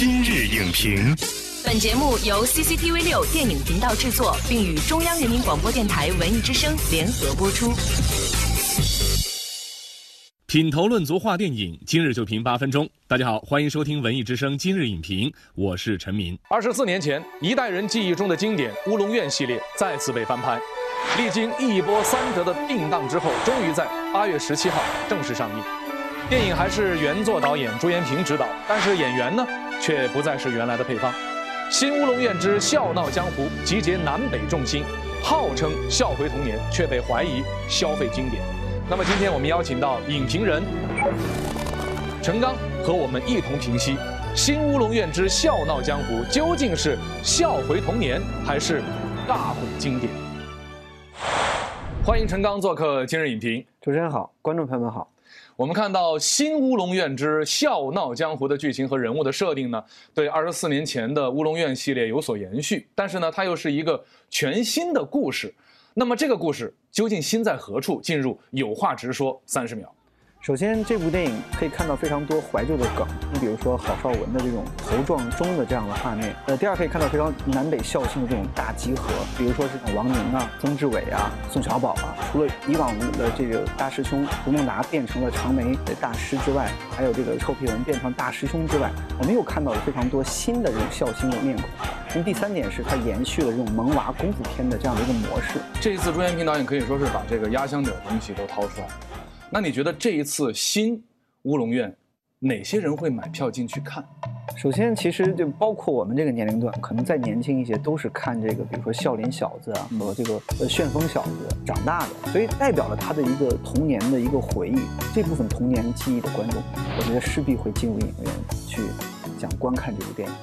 今日影评，本节目由 CCTV 六电影频道制作，并与中央人民广播电台文艺之声联合播出。品头论足话电影，今日就评八分钟。大家好，欢迎收听文艺之声今日影评，我是陈明。二十四年前，一代人记忆中的经典《乌龙院》系列再次被翻拍，历经一波三折的定档之后，终于在八月十七号正式上映。电影还是原作导演朱延平执导，但是演员呢，却不再是原来的配方。《新乌龙院之笑闹江湖》集结南北众星，号称笑回童年，却被怀疑消费经典。那么今天我们邀请到影评人陈刚和我们一同评析《新乌龙院之笑闹江湖》究竟是笑回童年，还是大毁经典？欢迎陈刚做客今日影评。主持人好，观众朋友们好。我们看到《新乌龙院之笑闹江湖》的剧情和人物的设定呢，对二十四年前的乌龙院系列有所延续，但是呢，它又是一个全新的故事。那么这个故事究竟新在何处？进入有话直说三十秒。首先，这部电影可以看到非常多怀旧的梗，你比如说郝邵文的这种头撞钟的这样的画面。呃，第二可以看到非常南北校庆的这种大集合，比如说是王宁啊、曾志伟啊、宋小宝啊。除了以往的这个大师兄吴孟达变成了长眉的大师之外，还有这个臭屁文变成大师兄之外，我们又看到了非常多新的这种孝心的面孔。那么第三点是，它延续了这种萌娃功夫片的这样的一个模式。这一次朱延平导演可以说是把这个压箱底的东西都掏出来了。那你觉得这一次新乌龙院，哪些人会买票进去看？首先，其实就包括我们这个年龄段，可能再年轻一些，都是看这个，比如说笑林小子啊和这个呃旋风小子长大的，所以代表了他的一个童年的一个回忆。这部分童年记忆的观众，我觉得势必会进入影院去想观看这部电影。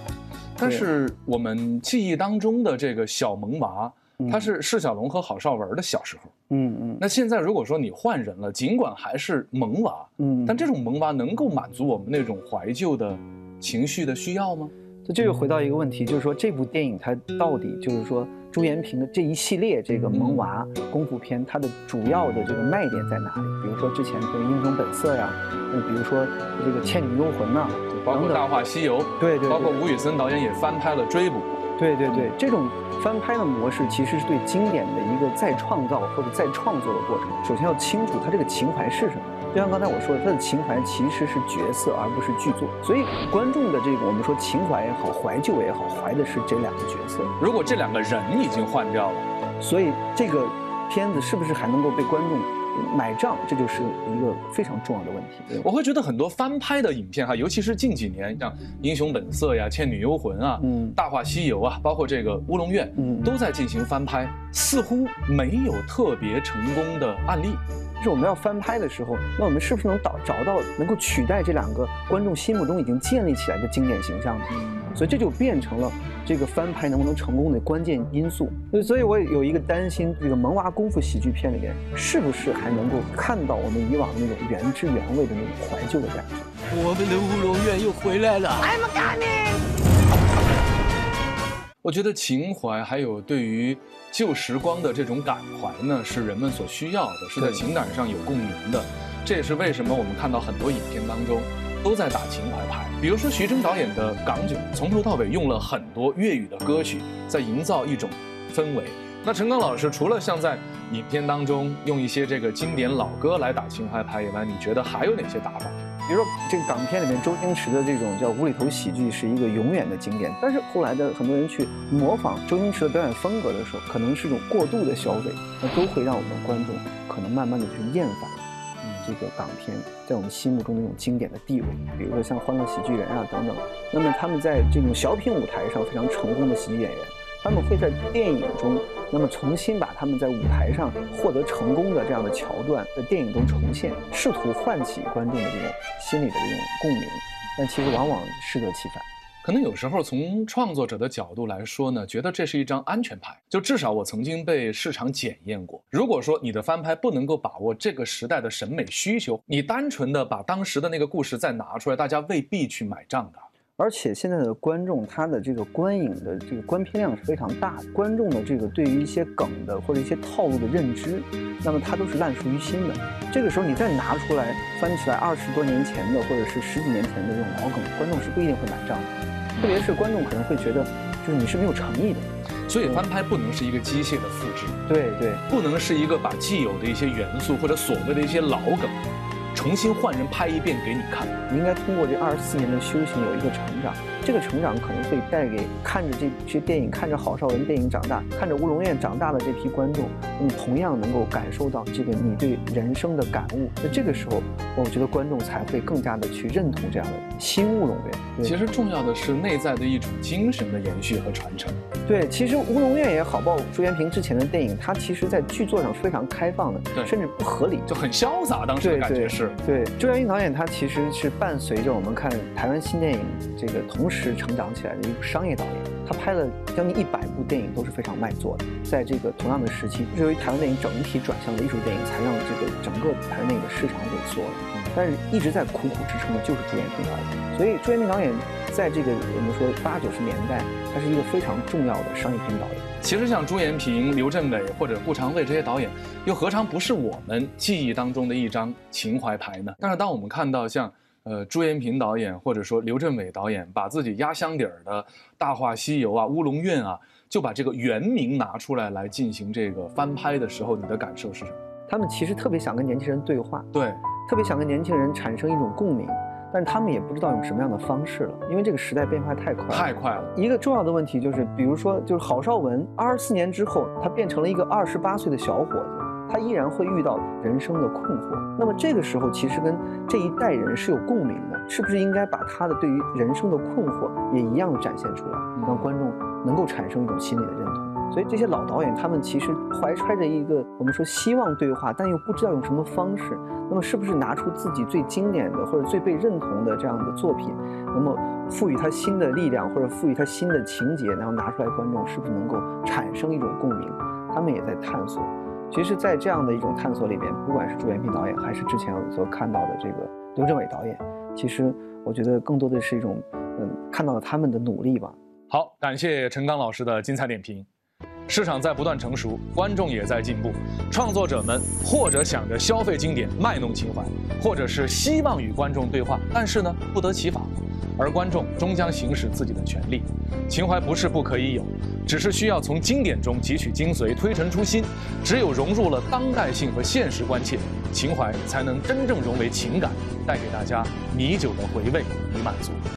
但是我们记忆当中的这个小萌娃。他是释小龙和郝邵文的小时候，嗯嗯。那现在如果说你换人了，尽管还是萌娃，嗯，但这种萌娃能够满足我们那种怀旧的情绪的需要吗？这就又回到一个问题，就是说这部电影它到底就是说朱延平的这一系列这个萌娃功夫片，它的主要的这个卖点在哪里？比如说之前这个《英雄本色》呀，那比如说这个《倩女幽魂》呐，包括《大话西游》，对对，包括吴宇森导演也翻拍了《追捕》。对对对，这种翻拍的模式其实是对经典的一个再创造或者再创作的过程。首先要清楚它这个情怀是什么。就像刚才我说的，它的情怀其实是角色，而不是剧作。所以观众的这个我们说情怀也好，怀旧也好，怀的是这两个角色。如果这两个人已经换掉了，所以这个片子是不是还能够被观众？买账，这就是一个非常重要的问题。我会觉得很多翻拍的影片哈，尤其是近几年，像《英雄本色》呀、《倩女幽魂》啊、《大话西游》啊，包括这个《乌龙院》，都在进行翻拍，似乎没有特别成功的案例。就是我们要翻拍的时候，那我们是不是能找找到能够取代这两个观众心目中已经建立起来的经典形象呢？所以这就变成了这个翻拍能不能成功的关键因素。所以，我有一个担心，这个萌娃功夫喜剧片里面是不是还能够看到我们以往的那种原汁原味的那种怀旧的感觉？我们的乌龙院又回来了！I'm coming。我觉得情怀还有对于旧时光的这种感怀呢，是人们所需要的，是在情感上有共鸣的。这也是为什么我们看到很多影片当中。都在打情怀牌，比如说徐峥导演的《港囧》，从头到尾用了很多粤语的歌曲，在营造一种氛围。那陈刚老师除了像在影片当中用一些这个经典老歌来打情怀牌以外，你觉得还有哪些打法？比如说这个港片里面周星驰的这种叫无厘头喜剧是一个永远的经典，但是后来的很多人去模仿周星驰的表演风格的时候，可能是一种过度的消费，那都会让我们观众可能慢慢的去厌烦。这个港片在我们心目中的那种经典的地位，比如说像《欢乐喜剧人》啊等等，那么他们在这种小品舞台上非常成功的喜剧演员，他们会在电影中，那么重新把他们在舞台上获得成功的这样的桥段在电影中重现，试图唤起观众的这种心理的这种共鸣，但其实往往适得其反。可能有时候从创作者的角度来说呢，觉得这是一张安全牌，就至少我曾经被市场检验过。如果说你的翻拍不能够把握这个时代的审美需求，你单纯的把当时的那个故事再拿出来，大家未必去买账的。而且现在的观众他的这个观影的这个观片量是非常大的，观众的这个对于一些梗的或者一些套路的认知，那么他都是烂熟于心的。这个时候你再拿出来翻起来二十多年前的或者是十几年前的这种老梗，观众是不一定会买账的。特别是观众可能会觉得，就是你是没有诚意的。所以翻拍不能是一个机械的复制，对对，不能是一个把既有的一些元素或者所谓的一些老梗。重新换人拍一遍给你看，你应该通过这二十四年的修行有一个成长，这个成长可能会带给看着这些电影、看着郝邵文电影长大、看着乌龙院长大的这批观众，你同样能够感受到这个你对人生的感悟。那这个时候，我觉得观众才会更加的去认同这样的新乌龙院。其实重要的是内在的一种精神的延续和传承。对，其实乌龙院也好，包括朱元平之前的电影，它其实在剧作上是非常开放的，对，甚至不合理，就很潇洒。当时的感觉是。对，朱元平导演他其实是伴随着我们看台湾新电影这个同时是成长起来的一部商业导演，他拍了将近一百部电影都是非常卖座的。在这个同样的时期，由于台湾电影整体转向了艺术电影，才让这个整个台湾电影的市场萎缩了。但是一直在苦苦支撑的就是朱延平导演，所以朱延平导演在这个我们说八九十年代，他是一个非常重要的商业片导演。其实像朱延平、刘镇伟或者顾长卫这些导演，又何尝不是我们记忆当中的一张情怀牌呢？但是当我们看到像呃朱延平导演或者说刘镇伟导演把自己压箱底儿的《大话西游》啊、《乌龙院》啊，就把这个原名拿出来来进行这个翻拍的时候，你的感受是什么？他们其实特别想跟年轻人对话，对，特别想跟年轻人产生一种共鸣。但是他们也不知道用什么样的方式了，因为这个时代变化太快，太快了。一个重要的问题就是，比如说，就是郝邵文二十四年之后，他变成了一个二十八岁的小伙子，他依然会遇到人生的困惑。那么这个时候，其实跟这一代人是有共鸣的，是不是应该把他的对于人生的困惑也一样展现出来，让观众能够产生一种心理的认同？所以这些老导演，他们其实怀揣着一个我们说希望对话，但又不知道用什么方式。那么是不是拿出自己最经典的或者最被认同的这样的作品，那么赋予它新的力量，或者赋予它新的情节，然后拿出来，观众是不是能够产生一种共鸣？他们也在探索。其实，在这样的一种探索里面，不管是朱元平导演，还是之前我所看到的这个刘镇伟导演，其实我觉得更多的是一种，嗯，看到了他们的努力吧。好，感谢陈刚老师的精彩点评。市场在不断成熟，观众也在进步。创作者们或者想着消费经典、卖弄情怀，或者是希望与观众对话，但是呢不得其法。而观众终将行使自己的权利。情怀不是不可以有，只是需要从经典中汲取精髓，推陈出新。只有融入了当代性和现实关切，情怀才能真正融为情感，带给大家米酒的回味与满足。